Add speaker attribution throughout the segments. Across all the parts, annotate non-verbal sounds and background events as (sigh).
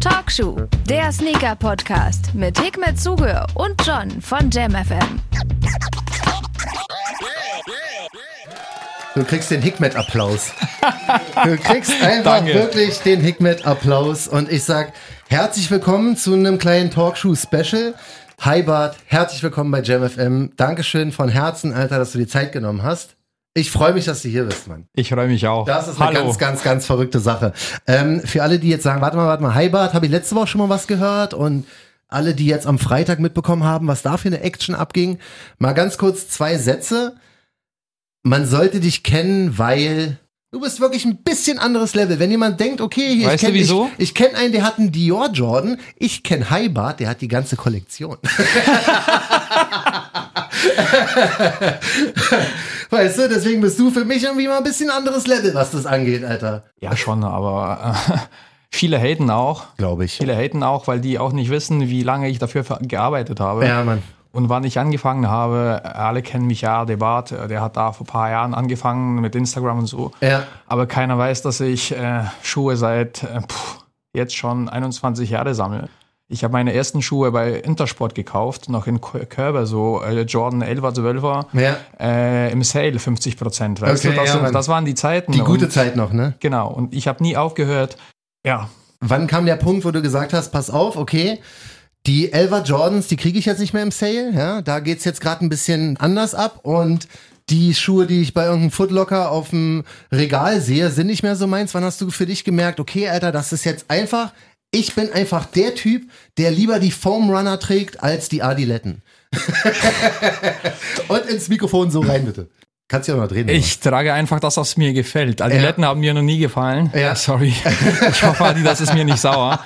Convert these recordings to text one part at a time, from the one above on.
Speaker 1: Talkshow, der Sneaker-Podcast mit Hikmet Zuge und John von JamFM.
Speaker 2: Du kriegst den Hikmet-Applaus. Du kriegst (laughs) einfach
Speaker 3: Danke.
Speaker 2: wirklich den Hikmet-Applaus. Und ich sag herzlich willkommen zu einem kleinen Talkshow-Special. Hi Bart, herzlich willkommen bei JamFM. Dankeschön von Herzen, Alter, dass du die Zeit genommen hast. Ich freue mich, dass du hier bist, Mann.
Speaker 3: Ich freue mich auch.
Speaker 2: Das ist eine
Speaker 3: Hallo.
Speaker 2: ganz, ganz, ganz verrückte Sache. Ähm, für alle, die jetzt sagen, warte mal, warte mal, Hi Bart, habe ich letzte Woche schon mal was gehört und alle, die jetzt am Freitag mitbekommen haben, was da für eine Action abging, mal ganz kurz zwei Sätze. Man sollte dich kennen, weil du bist wirklich ein bisschen anderes Level. Wenn jemand denkt, okay, hier, ich
Speaker 3: Weißt du
Speaker 2: kenne ich, ich kenne einen, der hat einen Dior Jordan, ich kenne Hi Bart, der hat die ganze Kollektion. (laughs) (laughs) weißt du, deswegen bist du für mich irgendwie mal ein bisschen anderes Level, was das angeht, Alter.
Speaker 3: Ja, schon, aber äh, (laughs) viele haten auch.
Speaker 2: Glaube ich.
Speaker 3: Viele haten auch, weil die auch nicht wissen, wie lange ich dafür gearbeitet habe.
Speaker 2: Ja, Mann.
Speaker 3: Und wann ich angefangen habe, alle kennen mich ja, der Bart, äh, der hat da vor ein paar Jahren angefangen mit Instagram und so.
Speaker 2: Ja.
Speaker 3: Aber keiner weiß, dass ich äh, Schuhe seit äh, jetzt schon 21 Jahre sammle. Ich habe meine ersten Schuhe bei Intersport gekauft, noch in K- Körber, so äh, Jordan 11er, 12er,
Speaker 2: Ja.
Speaker 3: äh, im Sale 50 Prozent. Weißt
Speaker 2: Okay,
Speaker 3: du, das,
Speaker 2: ja,
Speaker 3: das waren die Zeiten.
Speaker 2: Die gute
Speaker 3: und,
Speaker 2: Zeit noch, ne?
Speaker 3: Genau, und ich habe nie aufgehört. Ja,
Speaker 2: Wann kam der Punkt, wo du gesagt hast, pass auf, okay, die Elva Jordans, die kriege ich jetzt nicht mehr im Sale, ja, da geht's jetzt gerade ein bisschen anders ab und die Schuhe, die ich bei irgendeinem Footlocker auf dem Regal sehe, sind nicht mehr so meins. Wann hast du für dich gemerkt, okay, Alter, das ist jetzt einfach, ich bin einfach der Typ, der lieber die Foam Runner trägt als die Adiletten. (laughs) und ins Mikrofon so rein, bitte. Kannst du ja noch drehen. oder?
Speaker 3: ich trage einfach das, was mir gefällt. Adiletten haben mir noch nie gefallen.
Speaker 2: Ja.
Speaker 3: Sorry. (laughs) Ich hoffe, Adidas ist mir nicht sauer.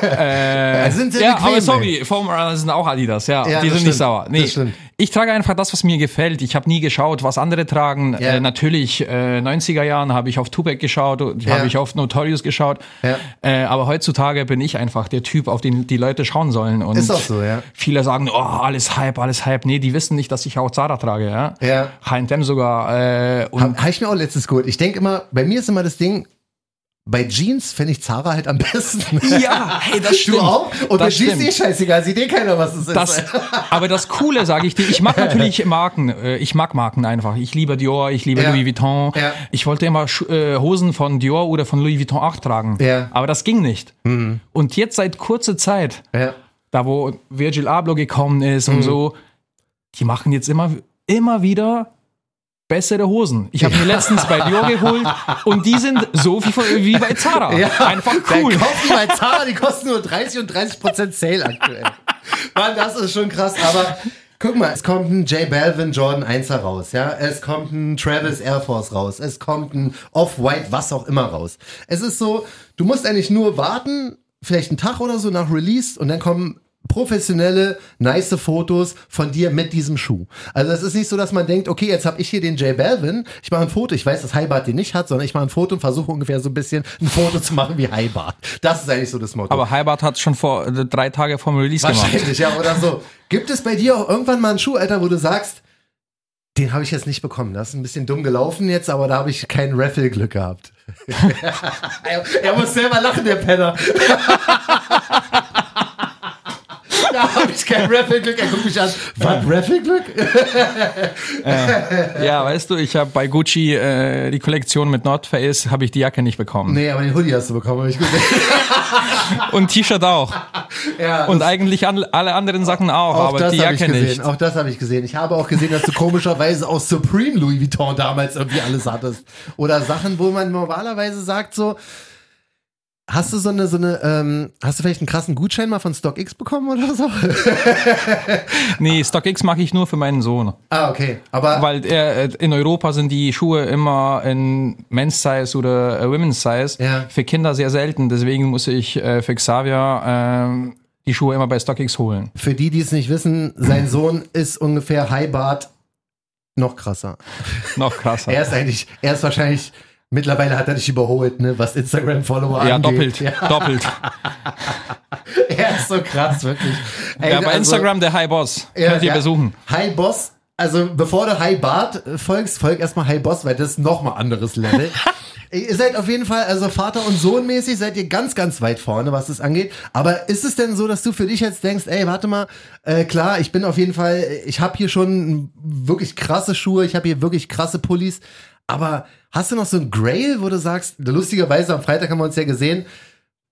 Speaker 3: Äh,
Speaker 2: sind sehr
Speaker 3: ja,
Speaker 2: bequem,
Speaker 3: aber sorry, Foam Runner sind auch Adidas, ja.
Speaker 2: Ja,
Speaker 3: die sind nicht
Speaker 2: stimmt.
Speaker 3: sauer. Nee. Ich trage einfach das, was mir gefällt. Ich habe nie geschaut, was andere tragen.
Speaker 2: Ja.
Speaker 3: Äh, natürlich, äh, 90er Jahren habe ich auf Tupac geschaut,
Speaker 2: Ja.
Speaker 3: habe ich auf Notorious geschaut.
Speaker 2: Ja.
Speaker 3: Äh, aber heutzutage bin ich einfach der Typ, auf den die Leute schauen sollen. Und
Speaker 2: Ist auch so, ja.
Speaker 3: Viele sagen, oh, alles Hype, alles Hype. Nee, die wissen nicht, dass ich auch Zara trage, ja.
Speaker 2: Ja.
Speaker 3: H&M sogar. Äh,
Speaker 2: Habe hab ich mir auch letztes geholt. Ich denke immer, bei mir ist immer das Ding, bei Jeans fände ich Zara halt am besten. (laughs)
Speaker 3: Ja, hey, das
Speaker 2: Du
Speaker 3: stimmt.
Speaker 2: auch? Und bei
Speaker 3: das
Speaker 2: Jeans
Speaker 3: stimmt.
Speaker 2: ist eh scheißegal, sieht eh keiner, was es ist.
Speaker 3: Das, aber das Coole, sage ich dir, ich mag (laughs) natürlich Marken. äh, Ich mag Marken einfach. Ich liebe Dior, ich liebe
Speaker 2: Ja.
Speaker 3: Louis Vuitton.
Speaker 2: Ja.
Speaker 3: Ich wollte immer äh, Hosen von Dior oder von Louis Vuitton auch tragen.
Speaker 2: Ja. Mhm.
Speaker 3: Aber das ging nicht. Und jetzt seit kurzer Zeit, da wo Virgil Abloh gekommen ist
Speaker 2: Mhm.
Speaker 3: und so, die machen jetzt immer, immer wieder bessere Hosen. Ich habe mir letztens bei Dior geholt und die sind so wie, wie bei Zara. Einfach cool.
Speaker 2: Die bei Zara, die kosten nur 30 und 30 Prozent Sale aktuell. Mann, das ist schon krass, aber guck mal, es kommt ein J Balvin Jordan 1er raus, ja, es kommt ein Travis Air Force raus, es kommt ein Off-White, was auch immer raus. Es ist so, du musst eigentlich nur warten, vielleicht einen Tag oder so nach Release und dann kommen professionelle, nice Fotos von dir mit diesem Schuh. Also es ist nicht so, dass man denkt, okay, jetzt habe ich hier den J Balvin, ich mache ein Foto, ich weiß, dass Heibart den nicht hat, sondern ich mache ein Foto und versuche ungefähr so ein bisschen ein Foto zu machen wie Heibart. Das ist eigentlich so das Motto.
Speaker 3: Aber Heibart hat schon vor äh, drei Tage vom Release gemacht.
Speaker 2: Wahrscheinlich, ja, oder so. Gibt es bei dir auch irgendwann mal einen Schuh, Alter, wo du sagst, den habe ich jetzt nicht bekommen. Das ist ein bisschen dumm gelaufen jetzt, aber da habe ich kein Raffle-Glück gehabt. er, (laughs) er muss selber lachen, der Penner. (laughs) da habe ich kein Raffle-Glück. Er guckt mich an. Was, Raffle-Glück? (laughs)
Speaker 3: Ja, weißt du, ich habe bei Gucci äh, die Kollektion mit North Face, habe ich die Jacke nicht bekommen.
Speaker 2: nee, aber den Hoodie hast du bekommen, hab ich gesehen. (laughs)
Speaker 3: Und T-Shirt auch.
Speaker 2: Ja,
Speaker 3: Und eigentlich an, alle anderen Sachen auch,
Speaker 2: Auch
Speaker 3: aber
Speaker 2: das
Speaker 3: die
Speaker 2: habe ich
Speaker 3: Jacke
Speaker 2: gesehen.
Speaker 3: nicht.
Speaker 2: Auch das habe ich gesehen. Ich habe auch gesehen, dass du komischerweise aus Supreme Louis Vuitton damals irgendwie alles hattest. Oder Sachen, wo man normalerweise sagt so, hast du so eine, so eine, ähm, hast du vielleicht einen krassen Gutschein mal von StockX bekommen oder so? (laughs)
Speaker 3: Nee, StockX mache ich nur für meinen Sohn.
Speaker 2: ah, okay. Aber
Speaker 3: Weil äh, in Europa sind die Schuhe immer in Men's Size oder äh, Women's Size.
Speaker 2: Ja.
Speaker 3: Für Kinder sehr selten. Deswegen muss ich äh, für Xavier ähm, die Schuhe immer bei StockX holen.
Speaker 2: für die, die es nicht wissen, sein Sohn ist ungefähr High Bart noch krasser.
Speaker 3: Noch krasser. (laughs)
Speaker 2: Er ist eigentlich, er ist wahrscheinlich, mittlerweile hat er dich überholt, ne, was Instagram-Follower
Speaker 3: ja,
Speaker 2: angeht.
Speaker 3: doppelt.
Speaker 2: Ja,
Speaker 3: Doppelt. (laughs)
Speaker 2: er ist so krass, wirklich. Ey,
Speaker 3: Ja, bei
Speaker 2: also-
Speaker 3: Instagram der High Boss.
Speaker 2: Ja,
Speaker 3: Könnt ihr
Speaker 2: ja.
Speaker 3: besuchen.
Speaker 2: Hi Boss, also bevor du Hi Bart äh, folgst, folg erstmal Hi Boss, weil das ist nochmal anderes Level. (laughs) Ihr seid auf jeden Fall, also Vater und Sohn mäßig, seid ihr ganz, ganz weit vorne, was das angeht. Aber ist es denn so, dass du für dich jetzt denkst, ey, warte mal, äh, klar, ich bin auf jeden Fall, ich habe hier schon wirklich krasse Schuhe, ich habe hier wirklich krasse Pullis, aber hast du noch so ein Grail, wo du sagst, lustigerweise am Freitag haben wir uns ja gesehen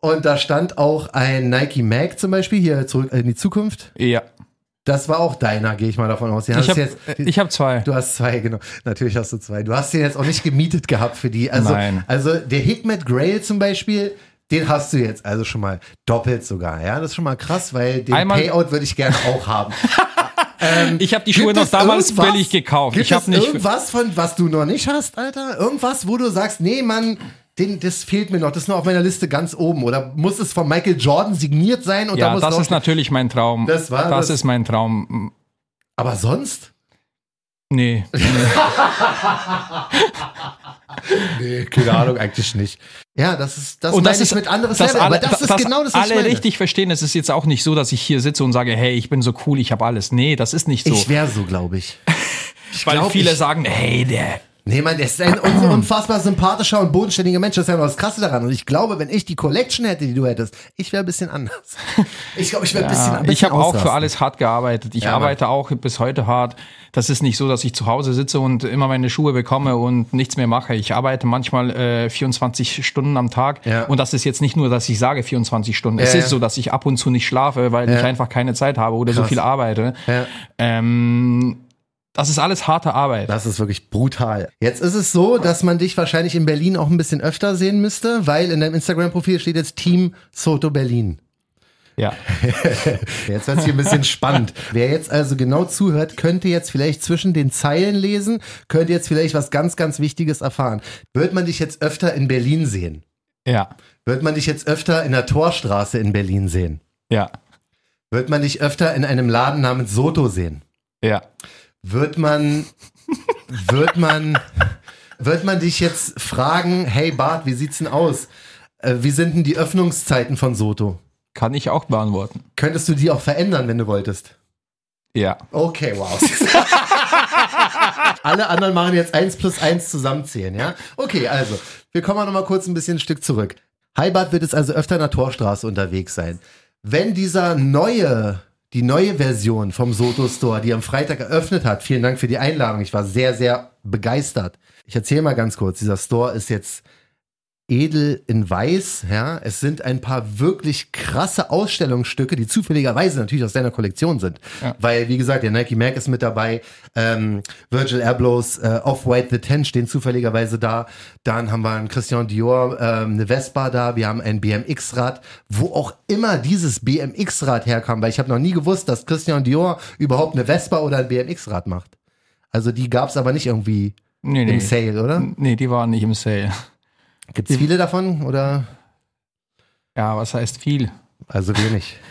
Speaker 2: und da stand auch ein Nike Mag zum Beispiel hier zurück in die Zukunft.
Speaker 3: Ja.
Speaker 2: Das war auch deiner, gehe ich mal davon aus.
Speaker 3: Ich habe hab zwei.
Speaker 2: Du hast zwei, genau. Natürlich hast du zwei. Du hast den jetzt auch nicht gemietet gehabt für die. Also,
Speaker 3: Nein.
Speaker 2: also der Hikmet Grail zum Beispiel, den hast du jetzt also schon mal doppelt sogar. Ja, das ist schon mal krass, weil den
Speaker 3: Einmal-
Speaker 2: Payout würde ich gerne auch haben. (laughs)
Speaker 3: Ich habe die Schuhe noch damals billig gekauft.
Speaker 2: Gibt
Speaker 3: ich habe
Speaker 2: es
Speaker 3: nicht.
Speaker 2: irgendwas von, was du noch nicht hast, Alter? Irgendwas, wo du sagst, nee, Mann, den, das fehlt mir noch. Das ist noch auf meiner Liste ganz oben. Oder muss es von Michael Jordan signiert sein? Und da
Speaker 3: Ja,
Speaker 2: muss
Speaker 3: das ist natürlich mein Traum.
Speaker 2: Das war
Speaker 3: das
Speaker 2: das-
Speaker 3: ist mein Traum.
Speaker 2: Aber sonst?
Speaker 3: Nee. (laughs)
Speaker 2: Nee, keine Ahnung, eigentlich nicht. Ja, das ist, das
Speaker 3: Und das ist
Speaker 2: mit anderes
Speaker 3: dass
Speaker 2: Level.
Speaker 3: alle,
Speaker 2: aber das ist
Speaker 3: dass
Speaker 2: genau das, was
Speaker 3: alle
Speaker 2: ich
Speaker 3: richtig verstehen. Es ist jetzt auch nicht so, dass ich hier sitze und sage, hey, ich bin so cool, ich habe alles. Nee, das ist nicht so.
Speaker 2: Ich wäre so, glaube ich. (laughs) ich
Speaker 3: Weil
Speaker 2: glaub,
Speaker 3: viele
Speaker 2: ich,
Speaker 3: sagen, hey, der.
Speaker 2: Nee, man, der ist ein un unfassbar sympathischer und bodenständiger Mensch. Das ist ja noch das Krasse daran. Und ich glaube, wenn ich die Collection hätte, die du hättest, ich wäre ein bisschen anders. (laughs) Ich glaube, ich wäre ein bisschen, ein
Speaker 3: Ja,
Speaker 2: bisschen
Speaker 3: ich habe auch für alles hart gearbeitet. Ich
Speaker 2: Ja, Mann.
Speaker 3: arbeite auch bis heute hart. Das ist nicht so, dass ich zu Hause sitze und immer meine Schuhe bekomme und nichts mehr mache. Ich arbeite manchmal äh, 24 Stunden am Tag.
Speaker 2: Ja.
Speaker 3: Und das ist jetzt nicht nur, dass ich sage 24 Stunden. es
Speaker 2: Ja,
Speaker 3: ist
Speaker 2: ja.
Speaker 3: so, dass ich ab und zu nicht schlafe, weil
Speaker 2: Ja.
Speaker 3: ich einfach keine Zeit habe oder so
Speaker 2: Krass.
Speaker 3: viel arbeite.
Speaker 2: Ja.
Speaker 3: Ähm, das ist alles harte Arbeit.
Speaker 2: Das ist wirklich brutal. Jetzt ist es so, dass man dich wahrscheinlich in Berlin auch ein bisschen öfter sehen müsste, weil in deinem Instagram-Profil steht jetzt Team Soto Berlin.
Speaker 3: Ja. (laughs)
Speaker 2: Jetzt wird hier ein bisschen spannend. Wer jetzt also genau zuhört, könnte jetzt vielleicht zwischen den Zeilen lesen, könnte jetzt vielleicht was ganz, ganz Wichtiges erfahren. Wird man dich jetzt öfter in Berlin sehen?
Speaker 3: Ja.
Speaker 2: Wird man dich jetzt öfter in der Torstraße in Berlin sehen?
Speaker 3: Ja.
Speaker 2: Wird man dich öfter in einem Laden namens Soto sehen?
Speaker 3: Ja.
Speaker 2: Wird man, wird man, wird man dich jetzt fragen, hey Bart, wie sieht's denn aus? Äh, Wie sind denn die Öffnungszeiten von Soto?
Speaker 3: Kann ich auch beantworten.
Speaker 2: Könntest du die auch verändern, wenn du wolltest?
Speaker 3: Ja.
Speaker 2: Okay, wow. (laughs) Alle anderen machen jetzt eins plus eins zusammenzählen, ja? Okay, also, wir kommen noch mal kurz ein bisschen ein Stück zurück. Heibart wird jetzt also öfter in der Torstraße unterwegs sein. Wenn dieser neue, die neue Version vom Soto Store, die am Freitag eröffnet hat, vielen Dank für die Einladung, ich war sehr, sehr begeistert. Ich erzähle mal ganz kurz, dieser Store ist jetzt edel in weiß, ja. Es sind ein paar wirklich krasse Ausstellungsstücke, die zufälligerweise natürlich aus deiner Kollektion sind.
Speaker 3: Ja.
Speaker 2: Weil, wie gesagt, der Nike Mac ist mit dabei, ähm, Virgil Ablohs äh, Off-White The Ten stehen zufälligerweise da. Dann haben wir einen Christian Dior, ähm, eine Vespa da, wir haben ein BMX-Rad, wo auch immer dieses BMX-Rad herkam, weil ich habe noch nie gewusst, dass Christian Dior überhaupt eine Vespa oder ein BMX-Rad macht. Also die gab's aber nicht irgendwie
Speaker 3: Nee, nee.
Speaker 2: im Sale, oder?
Speaker 3: Nee, die waren nicht im Sale.
Speaker 2: Gibt's viele davon oder?
Speaker 3: Ja, was heißt viel?
Speaker 2: Also wenig. (laughs)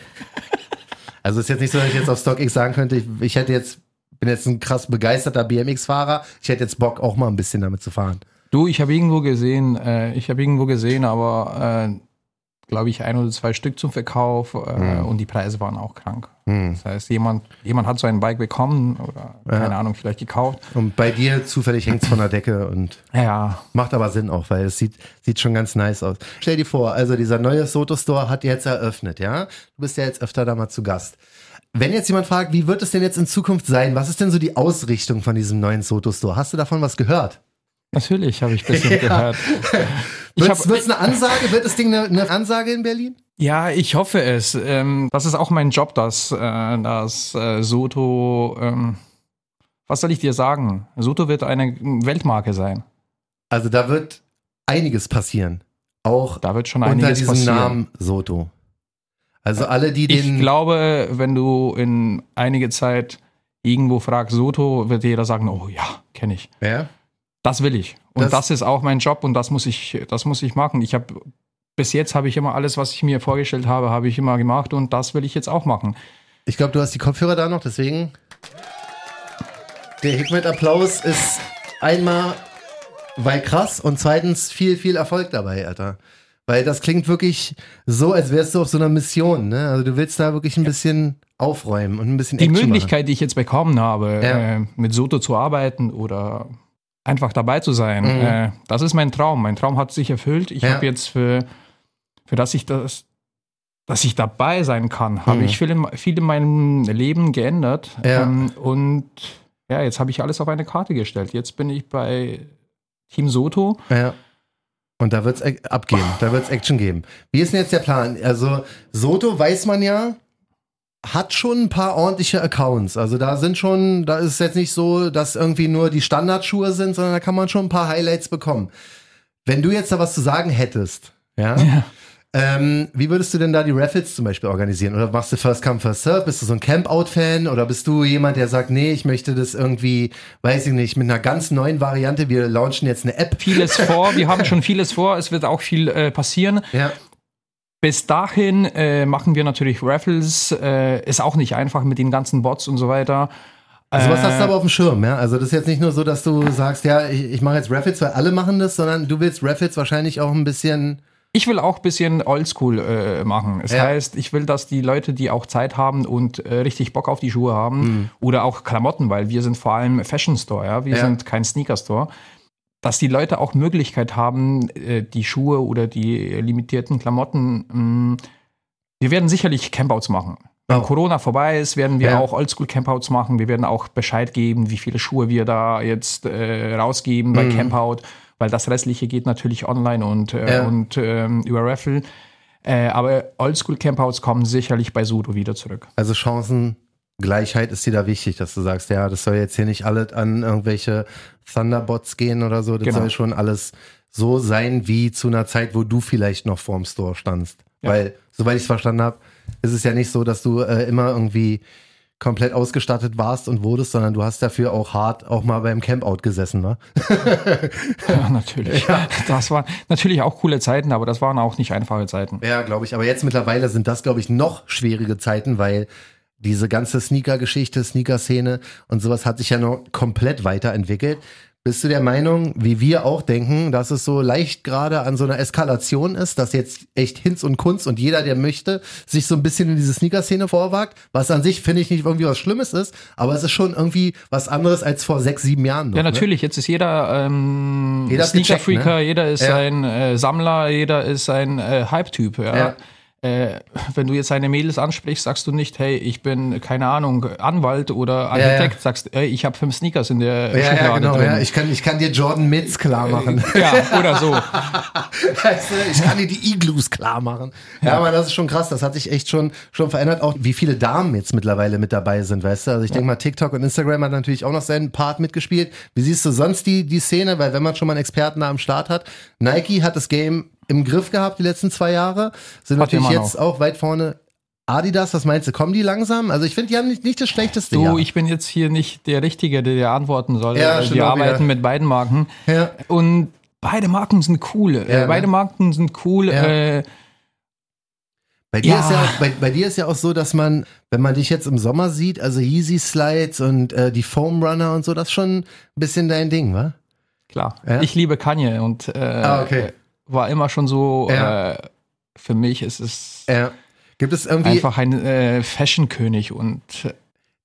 Speaker 2: Also ist jetzt nicht so, dass ich jetzt auf StockX sagen könnte, ich, ich hätte jetzt, bin jetzt ein krass begeisterter BMX-Fahrer, ich hätte jetzt Bock auch mal ein bisschen damit zu fahren.
Speaker 3: Du, ich habe irgendwo gesehen, äh, ich habe irgendwo gesehen, aber äh, glaube ich ein oder zwei Stück zum Verkauf äh, und die Preise waren auch krank.
Speaker 2: Hm.
Speaker 3: Das heißt, jemand, jemand hat so ein Bike bekommen oder keine Ahnung, vielleicht gekauft.
Speaker 2: Und bei dir zufällig hängt's von der Decke und
Speaker 3: Ja,
Speaker 2: macht aber Sinn auch, weil es sieht, sieht schon ganz nice aus. Stell dir vor, also dieser neue Soto Store hat jetzt eröffnet, ja? Du bist ja jetzt öfter da mal zu Gast. Wenn jetzt jemand fragt, wie wird es denn jetzt in Zukunft sein? Was ist denn so die Ausrichtung von diesem neuen Soto Store? Hast du davon was gehört?
Speaker 3: Natürlich habe ich bisschen (laughs) gehört. (laughs) Ich
Speaker 2: Wird's,
Speaker 3: hab,
Speaker 2: wird's eine Ansage? Wird das Ding eine, eine Ansage in Berlin?
Speaker 3: ja, ich hoffe es. Ähm, das ist auch mein Job, dass, äh, dass äh, Soto, ähm, was soll ich dir sagen? Soto wird eine Weltmarke sein.
Speaker 2: Also da wird einiges passieren. Auch
Speaker 3: Da wird schon
Speaker 2: unter diesem
Speaker 3: passieren.
Speaker 2: Namen Soto. Also alle, die den.
Speaker 3: Ich glaube, wenn du in einige Zeit irgendwo fragst, Soto, wird jeder sagen, oh ja, kenne ich.
Speaker 2: ja?
Speaker 3: Das will ich. Und
Speaker 2: Das-
Speaker 3: das, ist auch mein Job und das muss ich, das muss ich machen. Ich habe bis jetzt habe ich immer alles, was ich mir vorgestellt habe, habe ich immer gemacht und das will ich jetzt auch machen.
Speaker 2: Ich glaube, du hast die Kopfhörer da noch, deswegen. Der Hikmet-Applaus ist einmal, weil krass und zweitens viel, viel Erfolg dabei, Alter. Weil das klingt wirklich so, als wärst du auf so einer Mission, ne? Also du willst da wirklich ein bisschen aufräumen und ein bisschen
Speaker 3: Die
Speaker 2: Action
Speaker 3: Möglichkeit, die ich jetzt bekommen habe,
Speaker 2: Ja.
Speaker 3: äh, mit Soto zu arbeiten oder einfach dabei zu sein.
Speaker 2: Mhm.
Speaker 3: Äh, das ist mein Traum. Mein Traum hat sich erfüllt. Ich
Speaker 2: Ja.
Speaker 3: habe jetzt für, für das ich das, dass ich dabei sein kann, habe
Speaker 2: Mhm.
Speaker 3: ich viel in, viel in meinem Leben geändert.
Speaker 2: Ja.
Speaker 3: Ähm, und ja, jetzt habe ich alles auf eine Karte gestellt. Jetzt bin ich bei Team Soto.
Speaker 2: Ja. Und da wird's es abgehen, da wird's Action geben. Wie ist denn jetzt der Plan? Also, Soto weiß man ja, hat schon ein paar ordentliche Accounts. Also da sind schon, da ist es jetzt nicht so, dass irgendwie nur die Standardschuhe sind, sondern da kann man schon ein paar Highlights bekommen. Wenn du jetzt da was zu sagen hättest, (laughs) ja, Ähm, wie würdest du denn da die Raffles zum Beispiel organisieren? Oder machst du First Come, First Serve? Bist du so ein Camp-Out-Fan? Oder bist du jemand, der sagt, nee, ich möchte das irgendwie, weiß ich nicht, mit einer ganz neuen Variante, wir launchen jetzt eine App.
Speaker 3: Vieles vor, wir haben (laughs) schon vieles vor, es wird auch viel äh, passieren.
Speaker 2: Ja,
Speaker 3: Bis dahin äh, machen wir natürlich Raffles, äh, ist auch nicht einfach mit den ganzen Bots und so weiter.
Speaker 2: also was
Speaker 3: Äh,
Speaker 2: hast du aber auf dem Schirm, ja? Also das ist jetzt nicht nur so, dass du sagst, ja, ich, ich mache jetzt Raffles, weil alle machen das, sondern du willst Raffles wahrscheinlich auch ein bisschen,
Speaker 3: Ich will auch ein bisschen oldschool äh, machen. Es
Speaker 2: Ja.
Speaker 3: heißt, ich will, dass die Leute, die auch Zeit haben und äh, richtig Bock auf die Schuhe haben
Speaker 2: Mhm.
Speaker 3: oder auch Klamotten, weil wir sind vor allem Fashion Store, ja, wir
Speaker 2: Ja.
Speaker 3: sind kein Sneaker Store, dass die Leute auch Möglichkeit haben, äh, die Schuhe oder die limitierten Klamotten. Mh, wir werden sicherlich Campouts machen. Wenn
Speaker 2: Oh.
Speaker 3: Corona vorbei ist, werden wir
Speaker 2: Ja.
Speaker 3: auch Oldschool Campouts machen. Wir werden auch Bescheid geben, wie viele Schuhe wir da jetzt äh, rausgeben bei
Speaker 2: Mhm.
Speaker 3: Campout, weil das restliche geht natürlich online und, äh,
Speaker 2: Ja.
Speaker 3: und ähm, über Raffle. Äh, aber Oldschool Campouts kommen sicherlich bei Sudo wieder zurück.
Speaker 2: also Chancengleichheit ist dir da wichtig, dass du sagst, ja, das soll jetzt hier nicht alles an irgendwelche Thunderbots gehen oder so. Das
Speaker 3: Genau.
Speaker 2: soll schon alles so sein wie zu einer Zeit, wo du vielleicht noch vorm Store standst.
Speaker 3: Ja.
Speaker 2: Weil, soweit ich es verstanden habe, ist es ja nicht so, dass du äh, immer irgendwie komplett ausgestattet warst und wurdest, sondern du hast dafür auch hart auch mal beim Campout gesessen, ne? (laughs) (laughs)
Speaker 3: Ja, natürlich. Das waren natürlich auch coole Zeiten, aber das waren auch nicht einfache Zeiten.
Speaker 2: Ja, glaube ich. Aber jetzt mittlerweile sind das, glaube ich, noch schwierige Zeiten, weil diese ganze Sneaker-Geschichte, Sneaker-Szene und sowas hat sich ja noch komplett weiterentwickelt. Bist du der Meinung, wie wir auch denken, dass es so leicht gerade an so einer Eskalation ist, dass jetzt echt Hinz und Kunst und jeder, der möchte, sich so ein bisschen in diese Sneaker-Szene vorwagt? Was an sich, finde ich, nicht irgendwie was Schlimmes ist, aber es ist schon irgendwie was anderes als vor sechs, sieben Jahren noch.
Speaker 3: Ja,
Speaker 2: ne?
Speaker 3: natürlich. Jetzt ist jeder, ähm,
Speaker 2: Jeder
Speaker 3: Sneaker-Freaker,
Speaker 2: ne?
Speaker 3: jeder ist
Speaker 2: Ja.
Speaker 3: ein äh, Sammler, jeder ist ein äh, Hype-Typ. Ja.
Speaker 2: Ja.
Speaker 3: Äh, wenn du jetzt eine Mädels ansprichst, sagst du nicht, hey, ich bin, keine Ahnung, Anwalt oder
Speaker 2: ja.
Speaker 3: Architekt, sagst, ey, ich habe fünf Sneakers in der
Speaker 2: Ja,
Speaker 3: Schublade
Speaker 2: ja, genau.
Speaker 3: drin.
Speaker 2: Ja. Ich, kann, ich kann dir Jordan Mitz klar machen.
Speaker 3: ja, oder so. (laughs)
Speaker 2: Weißt du, ich kann dir die Igloos klar machen. Ja, aber das ist schon krass. Das hat sich echt schon, schon verändert. Auch wie viele Damen jetzt mittlerweile mit dabei sind, weißt du? Also ich denke mal, TikTok und Instagram hat natürlich auch noch seinen Part mitgespielt. Wie siehst du sonst die, die Szene? Weil wenn man schon mal einen Experten da am Start hat, Nike hat das Game im Griff gehabt die letzten zwei Jahre. Sind
Speaker 3: Hat
Speaker 2: natürlich jetzt auch weit vorne. Adidas, was meinst du? Kommen die langsam? Also ich finde, die haben nicht, nicht das schlechteste
Speaker 3: Du,
Speaker 2: Jahr.
Speaker 3: ich bin jetzt hier nicht der Richtige, der dir antworten soll.
Speaker 2: Ja,
Speaker 3: Wir
Speaker 2: auch
Speaker 3: arbeiten
Speaker 2: wieder.
Speaker 3: mit beiden Marken.
Speaker 2: ja.
Speaker 3: Und beide Marken sind cool.
Speaker 2: Ja,
Speaker 3: äh,
Speaker 2: ne?
Speaker 3: beide Marken sind cool. Äh,
Speaker 2: Bei dir,
Speaker 3: Ja.
Speaker 2: ist ja auch, bei, bei dir ist ja auch so, dass man, wenn man dich jetzt im Sommer sieht, also Yeezy Slides und äh, die Foam Runner und so, das ist schon ein bisschen dein Ding, wa?
Speaker 3: klar.
Speaker 2: Ja?
Speaker 3: Ich liebe Kanye und äh,
Speaker 2: Ah, okay.
Speaker 3: War immer schon so,
Speaker 2: Ja.
Speaker 3: äh, für mich ist es
Speaker 2: Ja. Gibt es irgendwie,
Speaker 3: einfach ein äh, Fashion-König und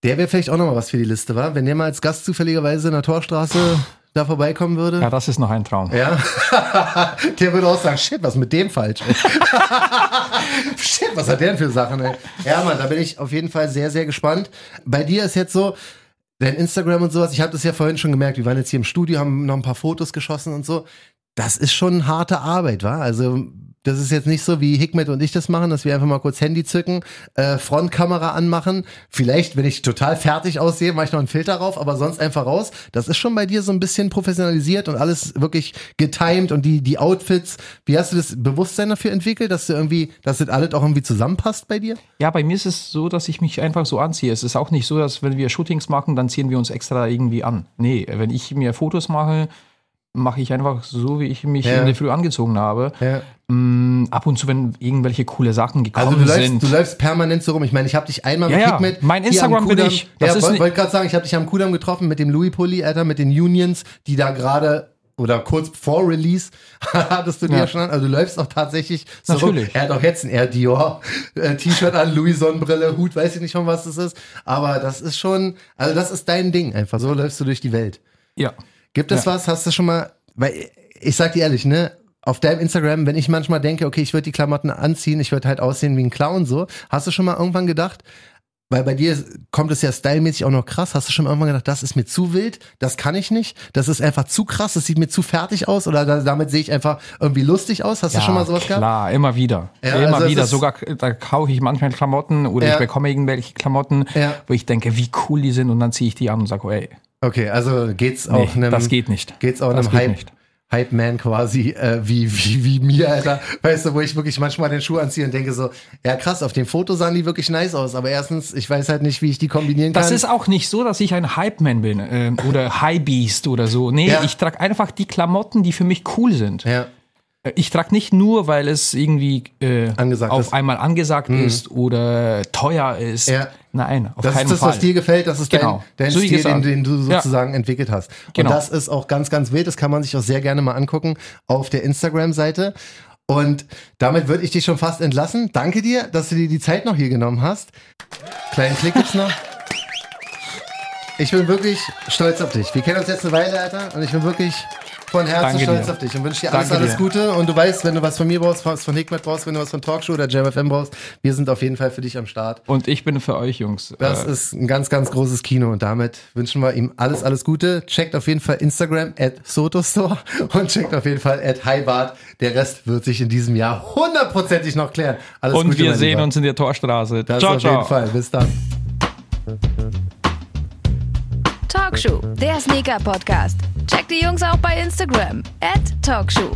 Speaker 2: der wäre vielleicht auch nochmal was für die Liste, wa? Wenn der mal als Gast zufälligerweise in der Torstraße da vorbeikommen würde.
Speaker 3: ja, das ist noch ein Traum.
Speaker 2: Ja. (laughs) der würde auch sagen, shit, was mit dem falsch? (laughs) Shit, was hat der denn für Sachen, ey? Ja, Mann, da bin ich auf jeden Fall sehr, sehr gespannt. Bei dir ist jetzt so, dein Instagram und sowas, ich habe das ja vorhin schon gemerkt, wir waren jetzt hier im Studio, haben noch ein paar Fotos geschossen und so. Das ist schon harte Arbeit, wa? Also, das ist jetzt nicht so, wie Hikmet und ich das machen, dass wir einfach mal kurz Handy zücken, äh, Frontkamera anmachen. Vielleicht, wenn ich total fertig aussehe, mache ich noch einen Filter drauf, aber sonst einfach raus. Das ist schon bei dir so ein bisschen professionalisiert und alles wirklich getimed und die, die Outfits. Wie hast du das Bewusstsein dafür entwickelt, dass du irgendwie, dass das alles auch irgendwie zusammenpasst bei dir?
Speaker 3: Ja, bei mir ist es so, dass ich mich einfach so anziehe. Es ist auch nicht so, dass wenn wir Shootings machen, dann ziehen wir uns extra irgendwie an. Nee, wenn ich mir Fotos mache, mache ich einfach so, wie ich mich
Speaker 2: Ja.
Speaker 3: in der Früh angezogen habe.
Speaker 2: Ja.
Speaker 3: Mm, ab und zu, wenn irgendwelche coole Sachen gekommen
Speaker 2: Also du läufst,
Speaker 3: sind.
Speaker 2: du läufst permanent so rum. Ich meine, ich habe dich einmal
Speaker 3: Ja,
Speaker 2: mit
Speaker 3: ja.
Speaker 2: Hikmet
Speaker 3: Mein Instagram
Speaker 2: am
Speaker 3: bin ich. Das
Speaker 2: Ja, wollte wollt gerade sagen, ich habe dich am Kudamm getroffen mit dem Louis Pulli, Alter, mit den Unions, die da gerade oder kurz vor Release (laughs) hattest du dir
Speaker 3: Ja.
Speaker 2: schon an. Also du läufst auch tatsächlich so
Speaker 3: Natürlich.
Speaker 2: rum. Er hat auch jetzt ein Air Dior äh, T-Shirt an, Louis Sonnenbrille, Hut, weiß ich nicht schon, was das ist. Aber das ist schon, also das ist dein Ding einfach. So läufst du durch die Welt.
Speaker 3: ja.
Speaker 2: Gibt es
Speaker 3: Ja.
Speaker 2: was, hast du schon mal, weil ich sag dir ehrlich, ne, auf deinem Instagram, wenn ich manchmal denke, okay, ich würde die Klamotten anziehen, ich würde halt aussehen wie ein Clown so, hast du schon mal irgendwann gedacht, weil bei dir kommt es ja stylmäßig auch noch krass, hast du schon mal irgendwann gedacht, das ist mir zu wild, das kann ich nicht, das ist einfach zu krass, das sieht mir zu fertig aus oder da, damit sehe ich einfach irgendwie lustig aus? Hast du schon mal sowas gehabt?
Speaker 3: klar, immer wieder.
Speaker 2: Ja,
Speaker 3: immer
Speaker 2: also
Speaker 3: wieder. Sogar da kaufe ich manchmal Klamotten oder
Speaker 2: Ja.
Speaker 3: ich bekomme irgendwelche Klamotten,
Speaker 2: Ja.
Speaker 3: wo ich denke, wie cool die sind und dann ziehe ich die an und sage, oh, ey,
Speaker 2: Okay, also geht's
Speaker 3: nee,
Speaker 2: auch einem,
Speaker 3: das geht nicht.
Speaker 2: geht's auch
Speaker 3: das
Speaker 2: einem
Speaker 3: geht
Speaker 2: Hype,
Speaker 3: nicht.
Speaker 2: Hype-Man quasi, äh, wie, wie, wie mir, Alter. Weißt du, wo ich wirklich manchmal den Schuh anziehe und denke so, ja krass, auf dem Foto sahen die wirklich nice aus, aber erstens, ich weiß halt nicht, wie ich die kombinieren kann.
Speaker 3: Das ist auch nicht so, dass ich ein Hype-Man bin äh, oder High-Beast oder so. Nee,
Speaker 2: Ja.
Speaker 3: ich trage einfach die Klamotten, die für mich cool sind.
Speaker 2: ja,
Speaker 3: Ich trage nicht nur, weil es irgendwie äh, auf
Speaker 2: ist.
Speaker 3: einmal angesagt ist oder teuer ist.
Speaker 2: Ja.
Speaker 3: Nein, auf
Speaker 2: das
Speaker 3: keinen
Speaker 2: ist das,
Speaker 3: Fall.
Speaker 2: was dir gefällt, das ist
Speaker 3: Genau.
Speaker 2: dein, dein
Speaker 3: So
Speaker 2: Stil, den, den du
Speaker 3: Ja.
Speaker 2: sozusagen entwickelt hast.
Speaker 3: Genau.
Speaker 2: Und das ist auch ganz, ganz wild, das kann man sich auch sehr gerne mal angucken auf der Instagram-Seite. Und damit würde ich dich schon fast entlassen. Danke dir, dass du dir die Zeit noch hier genommen hast. Kleinen Klick gibt's noch. Ich bin wirklich stolz auf dich. Wir kennen uns jetzt eine Weile, Alter, und ich bin wirklich von Herzen
Speaker 3: Danke
Speaker 2: stolz
Speaker 3: dir.
Speaker 2: auf dich und wünsche dir alles,
Speaker 3: Danke
Speaker 2: alles
Speaker 3: dir.
Speaker 2: Gute. Und du weißt, wenn du was von mir brauchst, was von Hikmet brauchst, wenn du was von Talkshow oder JamFM brauchst, wir sind auf jeden Fall für dich am Start.
Speaker 3: Und ich bin für euch, Jungs.
Speaker 2: Das
Speaker 3: äh,
Speaker 2: ist ein ganz, ganz großes Kino und damit wünschen wir ihm alles, alles Gute. Checkt auf jeden Fall Instagram at Sotostore und checkt auf jeden Fall at Highbart. Der Rest wird sich in diesem Jahr hundertprozentig noch klären. Alles
Speaker 3: und
Speaker 2: Gute,
Speaker 3: wir sehen
Speaker 2: Lieber.
Speaker 3: uns in der Torstraße.
Speaker 2: Das
Speaker 3: ciao,
Speaker 2: auf
Speaker 3: ciao.
Speaker 2: jeden Fall. Bis dann.
Speaker 1: Talkshow, der Sneaker Podcast. Checkt die Jungs auch bei Instagram. Talkshow.